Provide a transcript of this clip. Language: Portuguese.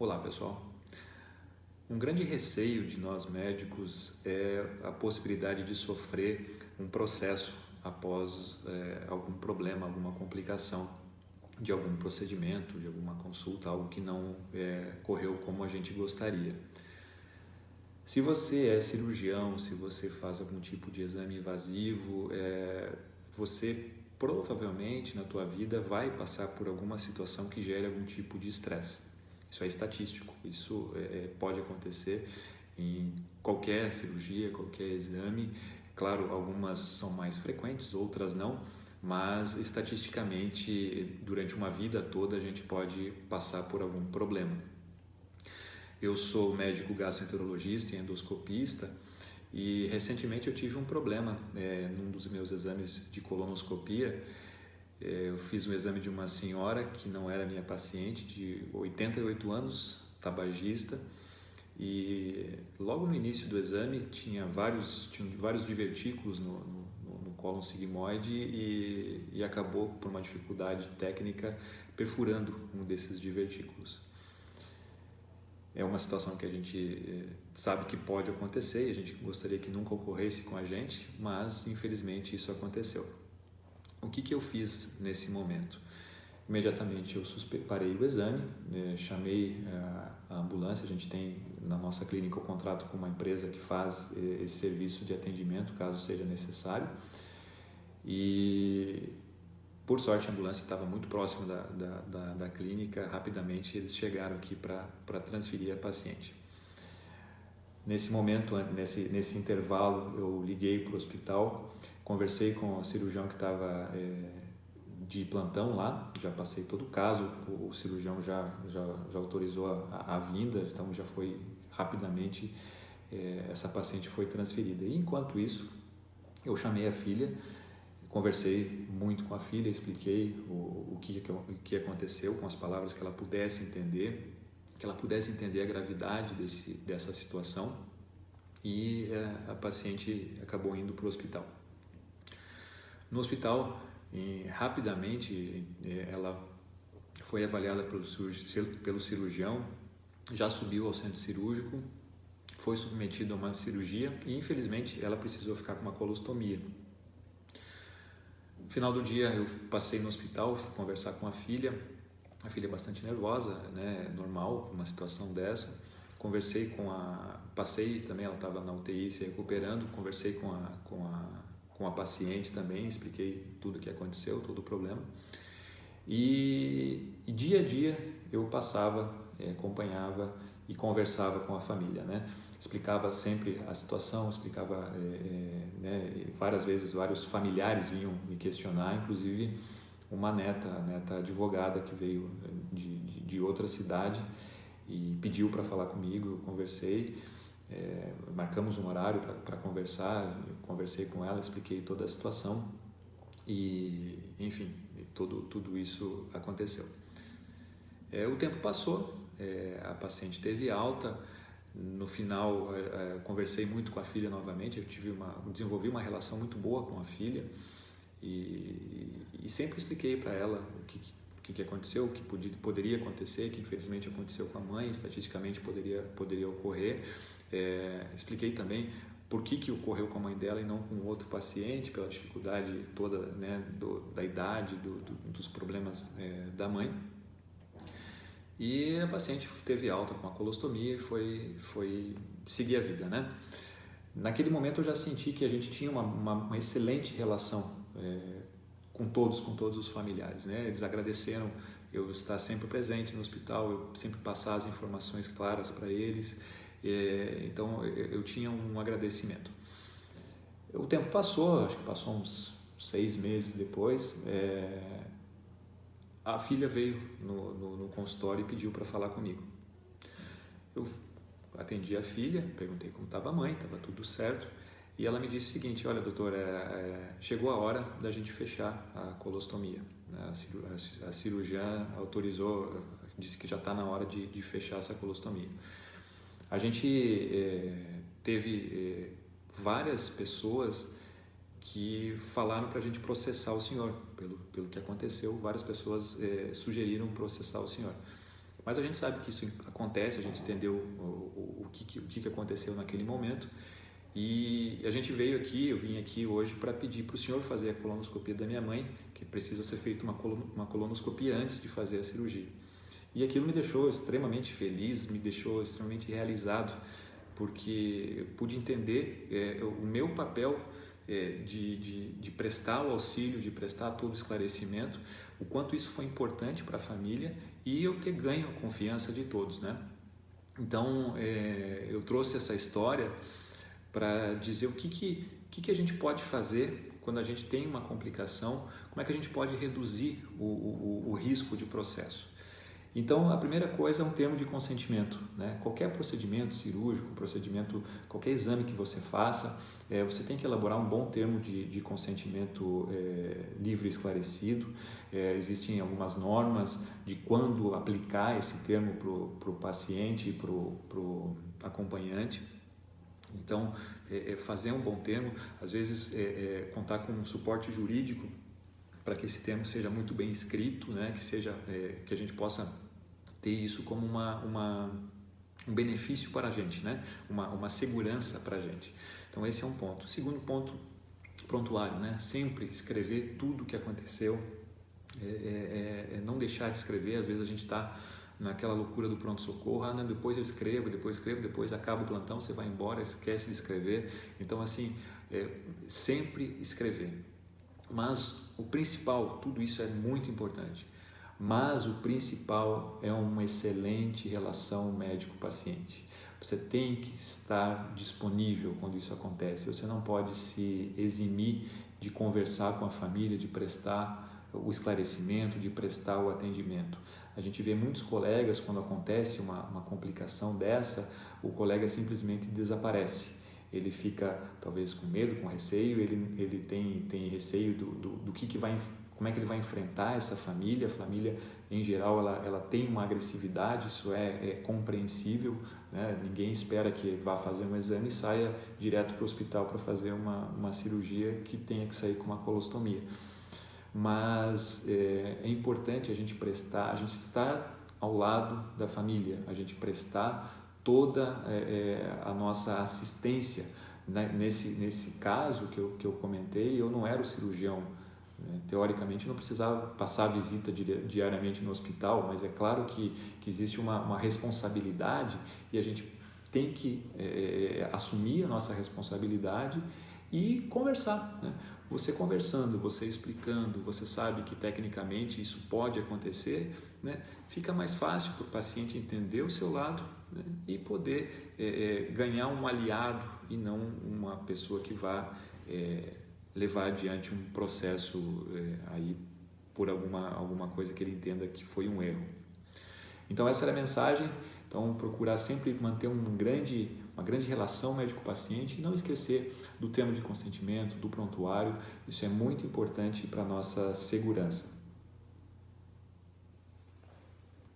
Olá, pessoal. Um grande receio de nós médicos é a possibilidade de sofrer um processo após é, algum problema, alguma complicação de algum procedimento, de alguma consulta, algo que não é, correu como a gente gostaria. Se você é cirurgião, se você faz algum tipo de exame invasivo, é, você provavelmente na tua vida vai passar por alguma situação que gere algum tipo de estresse. Isso é estatístico, isso é, é, pode acontecer em qualquer cirurgia, qualquer exame. Claro, algumas são mais frequentes, outras não, mas estatisticamente, durante uma vida toda, a gente pode passar por algum problema. Eu sou médico gastroenterologista e endoscopista e recentemente eu tive um problema é, num dos meus exames de colonoscopia. É, eu fiz um exame de uma senhora que não era minha paciente, de 88 anos, tabagista, e logo no início do exame tinha vários, tinha vários divertículos no, no, no sigmoide e, e acabou, por uma dificuldade técnica, perfurando um desses divertículos é uma situação que a gente eh, sabe que pode acontecer e a gente gostaria que nunca ocorresse com a gente, mas infelizmente isso aconteceu. O que, que eu fiz nesse momento? Imediatamente eu parei o exame, eh, chamei eh, a ambulância, a gente tem na nossa clínica o contrato com uma empresa que faz esse serviço de atendimento, caso seja necessário. E por sorte, a ambulância estava muito próximo da, da, da, da clínica, rapidamente eles chegaram aqui para transferir a paciente. Nesse momento, nesse, nesse intervalo, eu liguei para o hospital, conversei com o cirurgião que estava é, de plantão lá, já passei todo o caso, o, o cirurgião já, já, já autorizou a, a, vinda, então já foi rapidamente, é, essa paciente foi transferida. E enquanto isso, eu chamei a filha, Conversei muito com a filha, expliquei o, o, que, o que aconteceu com as palavras que ela pudesse entender, que ela pudesse entender a gravidade desse, dessa situação e a, a paciente acabou indo para o hospital. No hospital, rapidamente, ela foi avaliada pelo, pelo cirurgião, já subiu ao centro cirúrgico, foi submetida a uma cirurgia e infelizmente ela precisou ficar com uma colostomia. No final do dia eu passei no hospital, fui conversar com a filha, a filha é bastante nervosa, né, normal uma situação dessa. Conversei com a, passei também, ela estava na UTI se recuperando, conversei com a, com a, com a paciente também, expliquei tudo o que aconteceu, todo o problema. E, e dia a dia eu passava, é, acompanhava e conversava com a família, né? explicava sempre a situação, explicava é, é, né, várias vezes, vários familiares vinham me questionar, inclusive uma neta, neta advogada que veio de, de, de outra cidade e pediu para falar comigo, eu conversei, é, marcamos um horário para conversar, conversei com ela, expliquei toda a situação e, enfim, tudo, tudo isso aconteceu. É, o tempo passou, é, a paciente teve alta, no final é, é, conversei muito com a filha novamente eu tive uma desenvolvi uma relação muito boa com a filha e, e sempre expliquei para ela o que, o que aconteceu o que podia, poderia acontecer que infelizmente aconteceu com a mãe estatisticamente poderia poderia ocorrer é, expliquei também por que, que ocorreu com a mãe dela e não com outro paciente pela dificuldade toda né, do, da idade do, do, dos problemas é, da mãe e a paciente teve alta com a colostomia e foi, foi seguir a vida, né? Naquele momento eu já senti que a gente tinha uma, uma, uma excelente relação é, com todos, com todos os familiares, né? Eles agradeceram eu estar sempre presente no hospital, eu sempre passar as informações claras para eles, é, então eu, tinha um agradecimento. O tempo passou, acho que passou uns seis meses depois, é, a filha veio no, no, no consultório e pediu para falar comigo. Eu atendi a filha, perguntei como estava a mãe, estava tudo certo. E ela me disse o seguinte: Olha, doutor, é, é, chegou a hora da gente fechar a colostomia. Né? A, cirurgiã autorizou, disse que já está na hora de, de, fechar essa colostomia. A gente é, teve é, várias pessoas que falaram para a gente processar o senhor pelo, pelo que aconteceu. Várias pessoas é, sugeriram processar o senhor. Mas a gente sabe que isso acontece, a gente entendeu o, o, o, que, o que aconteceu naquele momento e a gente veio aqui, eu vim aqui hoje para pedir para o senhor fazer a colonoscopia da minha mãe, que precisa ser feita uma, uma colonoscopia antes de fazer a cirurgia. E aquilo me deixou extremamente feliz, me deixou extremamente realizado, porque pude entender é, o meu papel é, de, de, de, prestar o auxílio, de prestar todo o esclarecimento, o quanto isso foi importante para a família e eu ter ganho a confiança de todos, né? Então, é, eu trouxe essa história para dizer o que, que, que, que a gente pode fazer quando a gente tem uma complicação, como é que a gente pode reduzir o, o, o risco de processo. Então, a primeira coisa é um termo de consentimento. Né? Qualquer procedimento cirúrgico, procedimento, qualquer exame que você faça, é, você tem que elaborar um bom termo de, de consentimento é, livre e esclarecido. É, existem algumas normas de quando aplicar esse termo para o paciente e para o acompanhante. Então, é, é, fazer um bom termo, às vezes é, é contar com um suporte jurídico para que esse termo seja muito bem escrito, né? que seja é, que a gente possa ter isso como uma, uma um benefício para a gente, né? uma, uma segurança para a gente. Então esse é um ponto. Segundo ponto, prontuário, né? sempre escrever tudo o que aconteceu, é, é, é, não deixar de escrever, às vezes a gente está naquela loucura do pronto-socorro, ah, depois eu escrevo, depois escrevo, depois acaba o plantão, você vai embora, esquece de escrever. Então, assim, é, sempre escrever. Mas o principal, tudo isso é muito importante, mas o principal é uma excelente relação médico-paciente. Você tem que estar disponível quando isso acontece. Você não pode se eximir de conversar com a família, de prestar o esclarecimento, de prestar o atendimento. A gente vê muitos colegas, quando acontece uma, uma complicação dessa, o colega simplesmente desaparece. Ele fica talvez com medo, com receio, ele, ele tem, tem receio do, do, do que, que vai, como é que ele vai enfrentar essa família. A família, em geral, ela, ela tem uma agressividade, isso é, é compreensível. Né? Ninguém espera que vá fazer um exame e saia direto para o hospital para fazer uma, uma cirurgia que tenha que sair com uma colostomia mas é, é, importante a gente prestar, a gente estar ao lado da família, a gente prestar toda é, é, a nossa assistência. Né? Nesse, nesse caso que eu, que eu comentei, eu não era o cirurgião. Né? Teoricamente, não precisava passar visita diariamente no hospital, mas é claro que, que existe uma, uma responsabilidade e a gente tem que é, é, assumir a nossa responsabilidade e conversar. Né? Você conversando, você explicando, você sabe que tecnicamente isso pode acontecer, né? fica mais fácil para o paciente entender o seu lado né? e poder é, é, ganhar um aliado e não uma pessoa que vá é, levar adiante um processo aí por alguma, alguma coisa que ele entenda que foi um erro. Então essa era a mensagem. Então procurar sempre manter um grande uma grande relação médico-paciente e não esquecer do termo de consentimento, do prontuário, isso é muito importante para a nossa segurança.